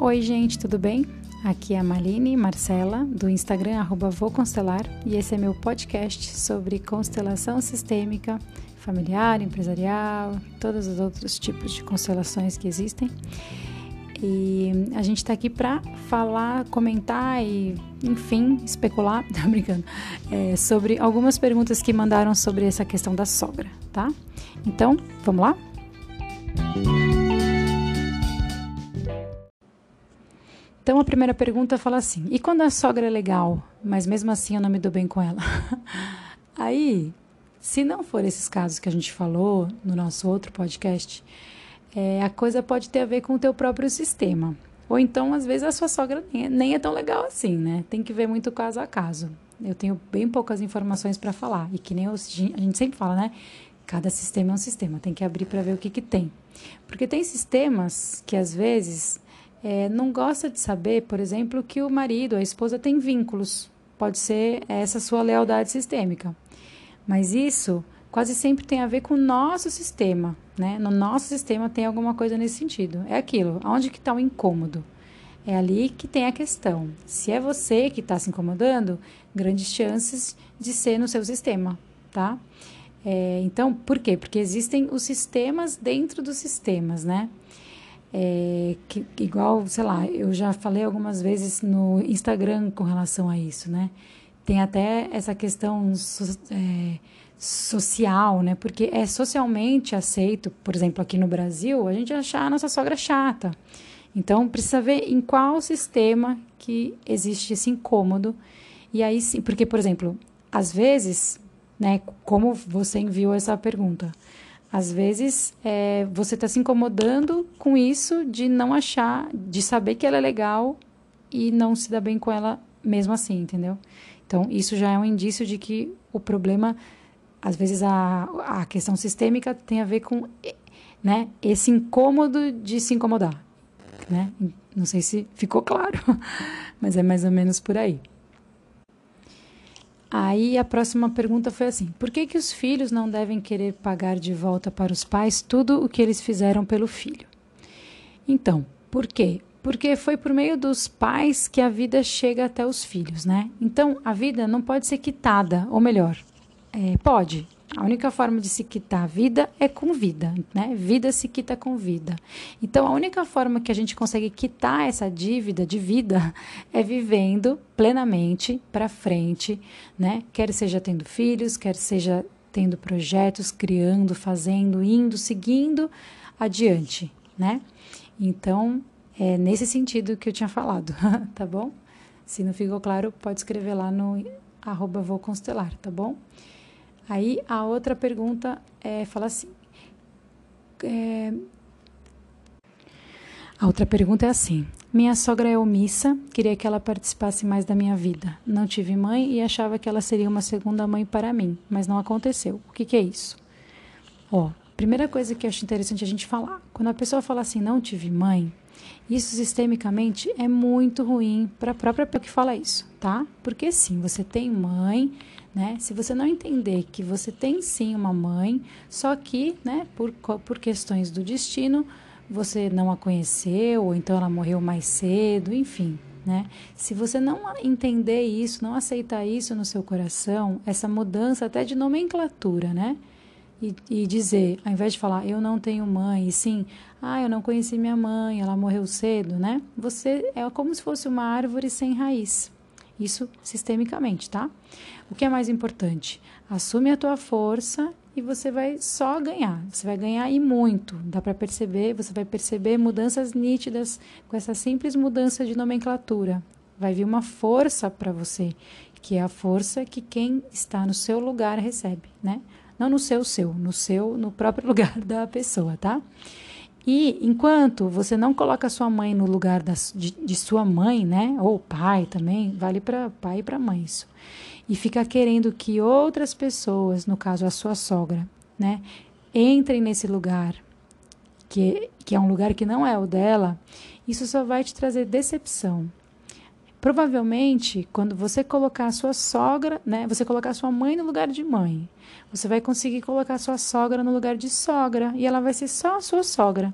Oi, gente, tudo bem? Aqui é a Maline Marcela, do Instagram arroba Vou Constelar, e esse é meu podcast sobre constelação sistêmica, familiar, empresarial, todos os outros tipos de constelações que existem. E a gente está aqui para falar, comentar e, enfim, especular, tá brincando, é, sobre algumas perguntas que mandaram sobre essa questão da sogra, tá? Então, vamos lá? Então a primeira pergunta fala assim: e quando a sogra é legal, mas mesmo assim eu não me dou bem com ela? Aí, se não for esses casos que a gente falou no nosso outro podcast, é, a coisa pode ter a ver com o teu próprio sistema. Ou então, às vezes, a sua sogra nem é, é tão legal assim, né? Tem que ver muito caso a caso. Eu tenho bem poucas informações para falar. E que nem eu, a gente sempre fala, né? Cada sistema é um sistema. Tem que abrir para ver o que, que tem. Porque tem sistemas que, às vezes, é, não gosta de saber, por exemplo, que o marido, a esposa tem vínculos. Pode ser essa sua lealdade sistêmica. Mas isso quase sempre tem a ver com o nosso sistema, né? No nosso sistema tem alguma coisa nesse sentido. É aquilo, aonde que está o incômodo? É ali que tem a questão. Se é você que está se incomodando, grandes chances de ser no seu sistema, tá? É, então, por quê? Porque existem os sistemas dentro dos sistemas, né? É, que, igual, sei lá, eu já falei algumas vezes no Instagram com relação a isso, né? Tem até essa questão so, é, social, né? Porque é socialmente aceito, por exemplo, aqui no Brasil, a gente achar a nossa sogra chata. Então, precisa ver em qual sistema que existe esse incômodo. E aí sim, porque, por exemplo, às vezes, né, como você enviou essa pergunta, às vezes é, você está se incomodando com isso de não achar, de saber que ela é legal e não se dá bem com ela mesmo assim, entendeu? Então, isso já é um indício de que o problema, às vezes a, a questão sistêmica tem a ver com né, esse incômodo de se incomodar. Né? Não sei se ficou claro, mas é mais ou menos por aí. Aí a próxima pergunta foi assim: por que, que os filhos não devem querer pagar de volta para os pais tudo o que eles fizeram pelo filho? Então, por quê? Porque foi por meio dos pais que a vida chega até os filhos, né? Então, a vida não pode ser quitada, ou melhor, é, pode, a única forma de se quitar a vida é com vida, né? Vida se quita com vida. Então, a única forma que a gente consegue quitar essa dívida de vida é vivendo plenamente para frente, né? Quer seja tendo filhos, quer seja tendo projetos, criando, fazendo, indo, seguindo adiante, né? Então, é nesse sentido que eu tinha falado, tá bom? Se não ficou claro, pode escrever lá no arroba vou constelar, tá bom? Aí a outra pergunta é, fala assim. É, a outra pergunta é assim: Minha sogra é omissa, queria que ela participasse mais da minha vida. Não tive mãe e achava que ela seria uma segunda mãe para mim, mas não aconteceu. O que, que é isso? Ó, primeira coisa que eu acho interessante a gente falar: quando a pessoa fala assim, não tive mãe, isso sistemicamente é muito ruim para a própria pessoa que fala isso, tá? Porque sim, você tem mãe, né? Se você não entender que você tem sim uma mãe, só que, né, por, por questões do destino, você não a conheceu, ou então ela morreu mais cedo, enfim, né? Se você não entender isso, não aceitar isso no seu coração, essa mudança até de nomenclatura, né? E, e, dizer, ao invés de falar eu não tenho mãe, e sim, ah, eu não conheci minha mãe, ela morreu cedo, né? Você é como se fosse uma árvore sem raiz. Isso sistemicamente, tá? O que é mais importante? Assume a tua força e você vai só ganhar. Você vai ganhar e muito. Dá para perceber, você vai perceber mudanças nítidas com essa simples mudança de nomenclatura. Vai vir uma força para você, que é a força que quem está no seu lugar recebe, né? Não no seu seu, no seu, no próprio lugar da pessoa, tá? E enquanto você não coloca sua mãe no lugar de, de sua mãe, né? Ou pai também, vale para pai e para mãe isso. E fica querendo que outras pessoas, no caso a sua sogra, né? Entrem nesse lugar, que, que é um lugar que não é o dela, isso só vai te trazer decepção. Provavelmente, quando você colocar a sua sogra, né, você colocar a sua mãe no lugar de mãe, você vai conseguir colocar a sua sogra no lugar de sogra e ela vai ser só a sua sogra.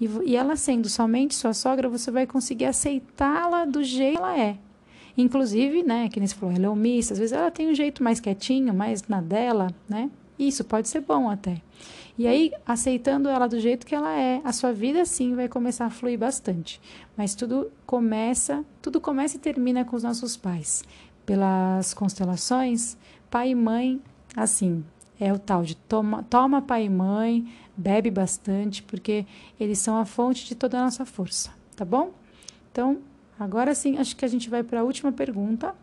E, e ela sendo somente sua sogra, você vai conseguir aceitá-la do jeito que ela é. Inclusive, né, que nem você falou, ela é omissa, às vezes ela tem um jeito mais quietinho, mais na dela, né? Isso pode ser bom até. E aí, aceitando ela do jeito que ela é, a sua vida sim vai começar a fluir bastante. Mas tudo começa, tudo começa e termina com os nossos pais. Pelas constelações, pai e mãe, assim, é o tal de toma, toma pai e mãe, bebe bastante, porque eles são a fonte de toda a nossa força, tá bom? Então, agora sim, acho que a gente vai para a última pergunta,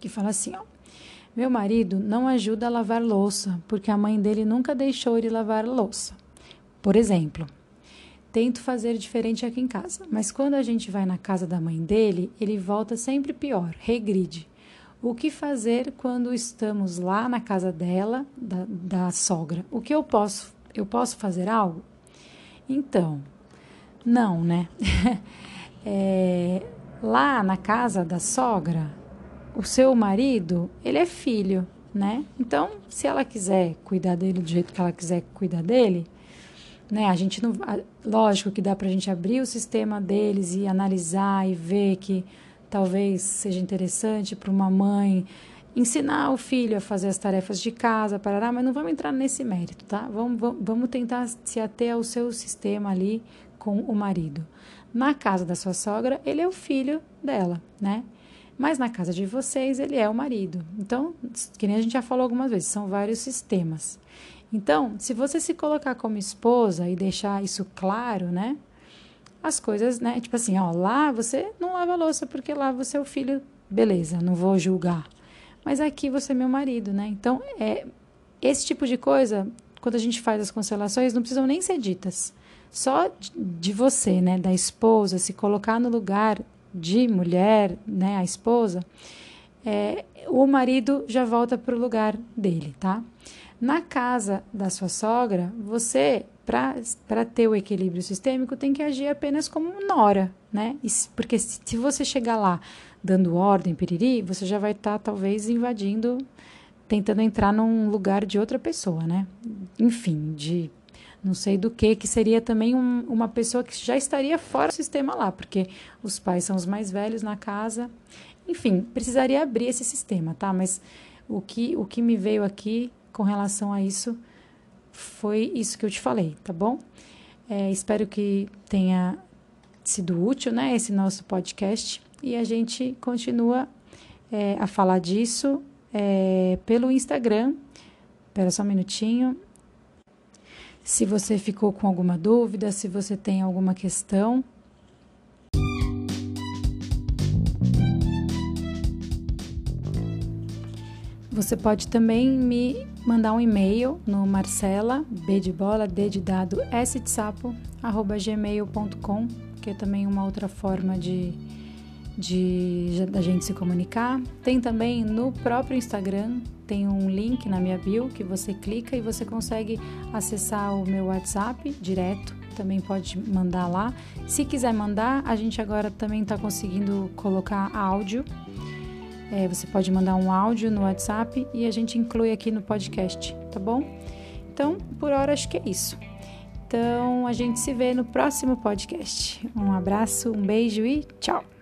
que fala assim, ó. Meu marido não ajuda a lavar louça, porque a mãe dele nunca deixou ele lavar louça. Por exemplo, tento fazer diferente aqui em casa, mas quando a gente vai na casa da mãe dele, ele volta sempre pior, regride. O que fazer quando estamos lá na casa dela, da, da sogra? O que eu posso? Eu posso fazer algo? Então, não, né? é, lá na casa da sogra, o seu marido, ele é filho, né? Então, se ela quiser cuidar dele do jeito que ela quiser cuidar dele, né? A gente não, lógico que dá para a gente abrir o sistema deles e analisar e ver que talvez seja interessante para uma mãe ensinar o filho a fazer as tarefas de casa, parará, mas não vamos entrar nesse mérito, tá? Vamos, vamos, tentar se ater ao seu sistema ali com o marido. Na casa da sua sogra, ele é o filho dela, né? Mas na casa de vocês, ele é o marido. Então, que nem a gente já falou algumas vezes, são vários sistemas. Então, se você se colocar como esposa e deixar isso claro, né? As coisas, né? Tipo assim, ó, lá você não lava louça porque lá você é o filho, beleza, não vou julgar. Mas aqui você é meu marido, né? Então, é esse tipo de coisa, quando a gente faz as constelações, não precisam nem ser ditas. Só de você, né, da esposa, se colocar no lugar de mulher, né, a esposa, é, o marido já volta para o lugar dele, tá? Na casa da sua sogra, você, para ter o equilíbrio sistêmico, tem que agir apenas como nora, né? Porque se você chegar lá dando ordem, piriri, você já vai estar tá, talvez invadindo, tentando entrar num lugar de outra pessoa, né? Enfim, de não sei do que, que seria também um, uma pessoa que já estaria fora do sistema lá, porque os pais são os mais velhos na casa. Enfim, precisaria abrir esse sistema, tá? Mas o que, o que me veio aqui com relação a isso foi isso que eu te falei, tá bom? É, espero que tenha sido útil, né? Esse nosso podcast. E a gente continua é, a falar disso é, pelo Instagram. Espera só um minutinho. Se você ficou com alguma dúvida, se você tem alguma questão, Você pode também me mandar um e-mail no marcela, b de bola, d de dado, s de sapo, arroba gmail.com, que é também uma outra forma de, de da gente se comunicar. Tem também no próprio Instagram, tem um link na minha bio que você clica e você consegue acessar o meu WhatsApp direto. Também pode mandar lá. Se quiser mandar, a gente agora também está conseguindo colocar áudio. É, você pode mandar um áudio no WhatsApp e a gente inclui aqui no podcast, tá bom? Então, por hora acho que é isso. Então, a gente se vê no próximo podcast. Um abraço, um beijo e tchau!